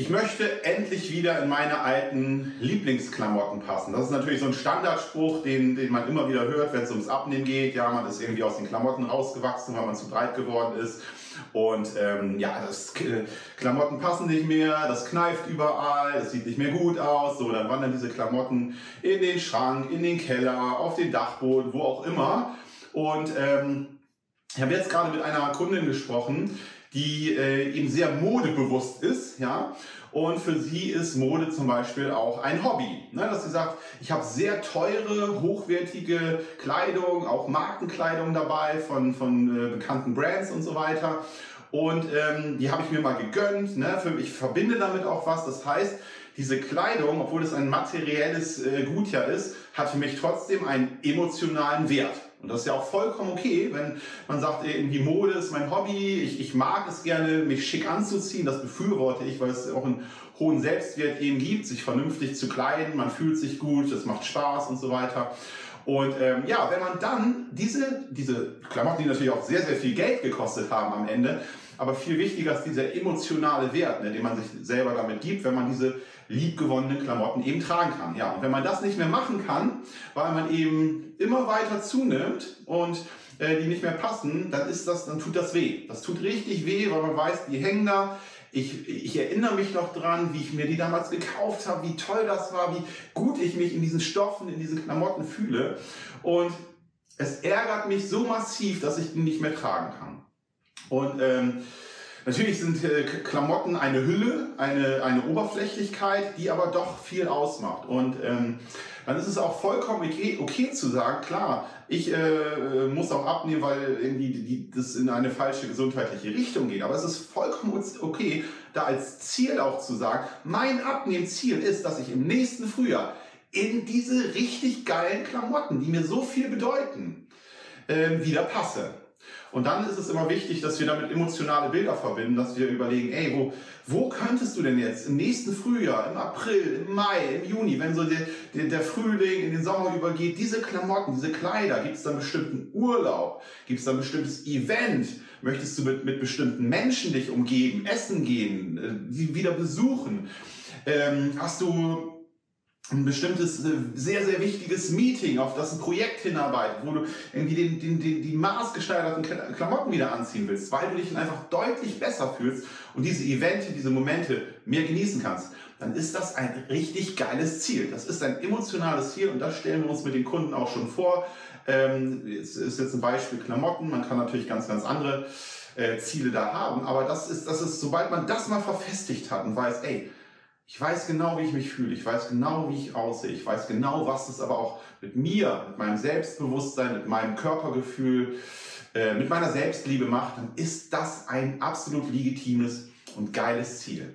Ich möchte endlich wieder in meine alten Lieblingsklamotten passen. Das ist natürlich so ein Standardspruch, den, den man immer wieder hört, wenn es ums Abnehmen geht. Ja, man ist irgendwie aus den Klamotten rausgewachsen, weil man zu breit geworden ist. Und ähm, ja, das äh, Klamotten passen nicht mehr, das kneift überall, das sieht nicht mehr gut aus. So, dann wandern diese Klamotten in den Schrank, in den Keller, auf den Dachboden, wo auch immer. Und ähm, ich habe jetzt gerade mit einer Kundin gesprochen, die äh, eben sehr modebewusst ist, ja. Und für sie ist Mode zum Beispiel auch ein Hobby. Ne? Dass sie sagt, ich habe sehr teure, hochwertige Kleidung, auch Markenkleidung dabei von, von äh, bekannten Brands und so weiter. Und ähm, die habe ich mir mal gegönnt. Ne? Für, ich verbinde damit auch was. Das heißt, diese Kleidung, obwohl es ein materielles äh, Gut ja ist, hat für mich trotzdem einen emotionalen Wert. Und das ist ja auch vollkommen okay, wenn man sagt, irgendwie Mode ist mein Hobby, ich, ich mag es gerne, mich schick anzuziehen, das befürworte ich, weil es auch einen hohen Selbstwert eben gibt, sich vernünftig zu kleiden, man fühlt sich gut, es macht Spaß und so weiter. Und ähm, ja, wenn man dann diese, diese Klamotten, die natürlich auch sehr, sehr viel Geld gekostet haben am Ende, aber viel wichtiger ist dieser emotionale Wert, ne, den man sich selber damit gibt, wenn man diese liebgewonnenen Klamotten eben tragen kann. Ja, und wenn man das nicht mehr machen kann, weil man eben immer weiter zunimmt und äh, die nicht mehr passen, dann ist das, dann tut das weh. Das tut richtig weh, weil man weiß, die hängen da. Ich, ich erinnere mich noch dran, wie ich mir die damals gekauft habe, wie toll das war, wie gut ich mich in diesen Stoffen, in diesen Klamotten fühle. Und es ärgert mich so massiv, dass ich die nicht mehr tragen kann. Und ähm, natürlich sind äh, Klamotten eine Hülle, eine, eine Oberflächlichkeit, die aber doch viel ausmacht. Und ähm, dann ist es auch vollkommen okay, okay zu sagen, klar, ich äh, muss auch abnehmen, weil irgendwie die, das in eine falsche gesundheitliche Richtung geht. Aber es ist vollkommen okay, da als Ziel auch zu sagen, mein Abnehmziel ist, dass ich im nächsten Frühjahr in diese richtig geilen Klamotten, die mir so viel bedeuten, äh, wieder passe. Und dann ist es immer wichtig, dass wir damit emotionale Bilder verbinden, dass wir überlegen, ey, wo, wo könntest du denn jetzt im nächsten Frühjahr, im April, im Mai, im Juni, wenn so der, der, der Frühling in den Sommer übergeht, diese Klamotten, diese Kleider, gibt es da einen bestimmten Urlaub, gibt es da ein bestimmtes Event, möchtest du mit, mit bestimmten Menschen dich umgeben, essen gehen, äh, die wieder besuchen, ähm, hast du ein bestimmtes, äh, sehr, sehr wichtiges Meeting, auf das ein Projekt hinarbeitet, wo du irgendwie den, den, den, die maßgeschneiderten Klamotten wieder anziehen willst, weil du dich einfach deutlich besser fühlst und diese Evente, diese Momente mehr genießen kannst, dann ist das ein richtig geiles Ziel. Das ist ein emotionales Ziel und das stellen wir uns mit den Kunden auch schon vor. Ähm, ist jetzt ein Beispiel Klamotten, man kann natürlich ganz, ganz andere äh, Ziele da haben, aber das ist, das ist, sobald man das mal verfestigt hat und weiß, ey, ich weiß genau, wie ich mich fühle. Ich weiß genau, wie ich aussehe. Ich weiß genau, was es aber auch mit mir, mit meinem Selbstbewusstsein, mit meinem Körpergefühl, äh, mit meiner Selbstliebe macht. Dann ist das ein absolut legitimes und geiles Ziel.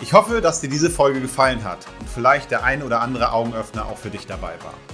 Ich hoffe, dass dir diese Folge gefallen hat und vielleicht der ein oder andere Augenöffner auch für dich dabei war.